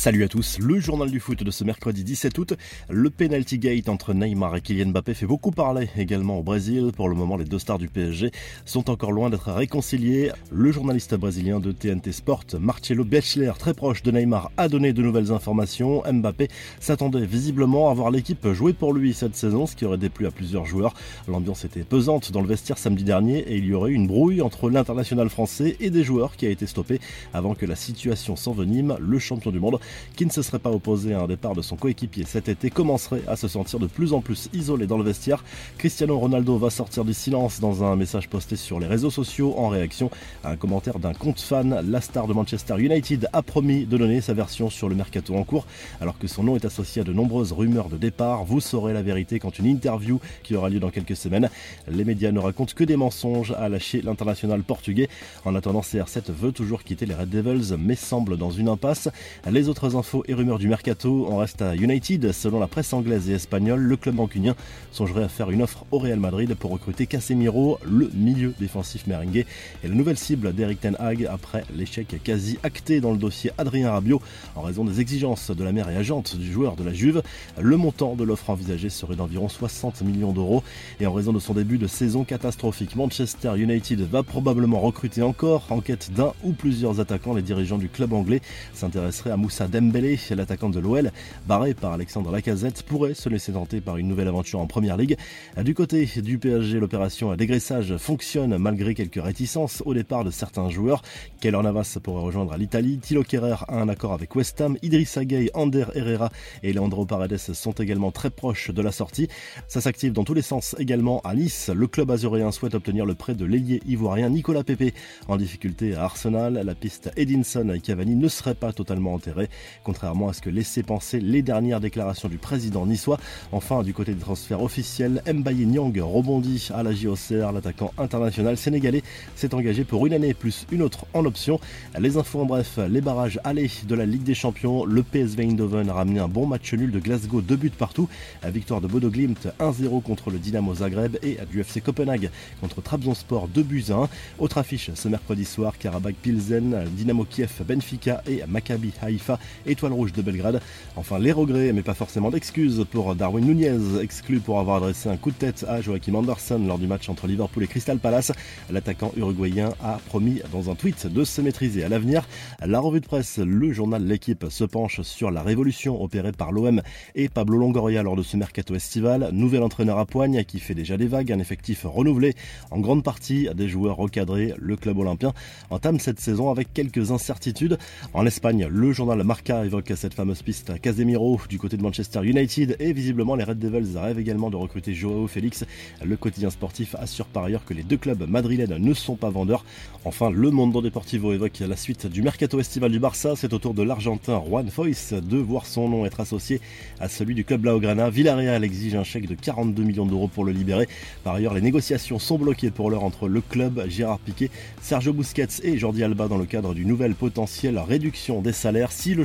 Salut à tous, le journal du foot de ce mercredi 17 août. Le penalty gate entre Neymar et Kylian Mbappé fait beaucoup parler également au Brésil. Pour le moment, les deux stars du PSG sont encore loin d'être réconciliés. Le journaliste brésilien de TNT Sport, Marcelo Bechler, très proche de Neymar, a donné de nouvelles informations. Mbappé s'attendait visiblement à voir l'équipe jouer pour lui cette saison, ce qui aurait déplu à plusieurs joueurs. L'ambiance était pesante dans le vestiaire samedi dernier et il y aurait eu une brouille entre l'international français et des joueurs qui a été stoppée avant que la situation s'envenime. Le champion du monde qui ne se serait pas opposé à un départ de son coéquipier cet été, commencerait à se sentir de plus en plus isolé dans le vestiaire. Cristiano Ronaldo va sortir du silence dans un message posté sur les réseaux sociaux en réaction à un commentaire d'un compte fan. La star de Manchester United a promis de donner sa version sur le mercato en cours, alors que son nom est associé à de nombreuses rumeurs de départ. Vous saurez la vérité quand une interview qui aura lieu dans quelques semaines. Les médias ne racontent que des mensonges, à lâcher l'international portugais. En attendant, CR7 veut toujours quitter les Red Devils, mais semble dans une impasse. Les autres infos et rumeurs du mercato, on reste à United. Selon la presse anglaise et espagnole, le club mancunien songerait à faire une offre au Real Madrid pour recruter Casemiro, le milieu défensif merengue, et la nouvelle cible d'Eric Ten Hag après l'échec quasi acté dans le dossier Adrien Rabiot en raison des exigences de la mère et agente du joueur de la Juve. Le montant de l'offre envisagée serait d'environ 60 millions d'euros et en raison de son début de saison catastrophique, Manchester United va probablement recruter encore en quête d'un ou plusieurs attaquants. Les dirigeants du club anglais s'intéresseraient à Moussa Dembélé, l'attaquant de l'OL, barré par Alexandre Lacazette, pourrait se laisser tenter par une nouvelle aventure en première ligue. Du côté du PSG, l'opération à dégraissage fonctionne malgré quelques réticences au départ de certains joueurs. Keller Navas pourrait rejoindre l'Italie, Thilo Kerrer a un accord avec West Ham, Idrissa Gueye, Ander Herrera et Leandro Paredes sont également très proches de la sortie. Ça s'active dans tous les sens également à Nice. Le club azuréen souhaite obtenir le prêt de l'ailier ivoirien Nicolas Pepe en difficulté à Arsenal. La piste Edinson et Cavani ne serait pas totalement enterrée contrairement à ce que laissaient penser les dernières déclarations du président niçois. Enfin, du côté des transferts officiels, Mbaye Nyang rebondit à la JOCR. L'attaquant international sénégalais s'est engagé pour une année plus une autre en option. Les infos en bref, les barrages allés de la Ligue des Champions. Le PSV Eindhoven a ramené un bon match nul de Glasgow, deux buts partout. La victoire de Bodo Glimt 1-0 contre le Dynamo Zagreb et du FC Copenhague contre Trabzonspor 2 buts à 1. Autre affiche ce mercredi soir, Karabakh Pilsen, Dynamo Kiev, Benfica et Maccabi Haïfa Étoile Rouge de Belgrade. Enfin, les regrets, mais pas forcément d'excuses pour Darwin Nunez, exclu pour avoir adressé un coup de tête à Joachim Anderson lors du match entre Liverpool et Crystal Palace. L'attaquant uruguayen a promis dans un tweet de se maîtriser à l'avenir. La revue de presse, le journal L'équipe se penche sur la révolution opérée par l'OM et Pablo Longoria lors de ce mercato estival. Nouvel entraîneur à poigne qui fait déjà des vagues, un effectif renouvelé en grande partie des joueurs recadrés. Le club olympien entame cette saison avec quelques incertitudes. En Espagne, le journal Marca évoque cette fameuse piste Casemiro du côté de Manchester United et visiblement les Red Devils rêvent également de recruter Joao Félix. Le quotidien sportif assure par ailleurs que les deux clubs madrilènes ne sont pas vendeurs. Enfin, le Mondo Deportivo évoque la suite du mercato estival du Barça. C'est au tour de l'Argentin Juan Foyce de voir son nom être associé à celui du club Blaugrana. Villarreal exige un chèque de 42 millions d'euros pour le libérer. Par ailleurs, les négociations sont bloquées pour l'heure entre le club, Gérard Piquet, Sergio Busquets et Jordi Alba dans le cadre d'une nouvelle potentielle réduction des salaires. Si le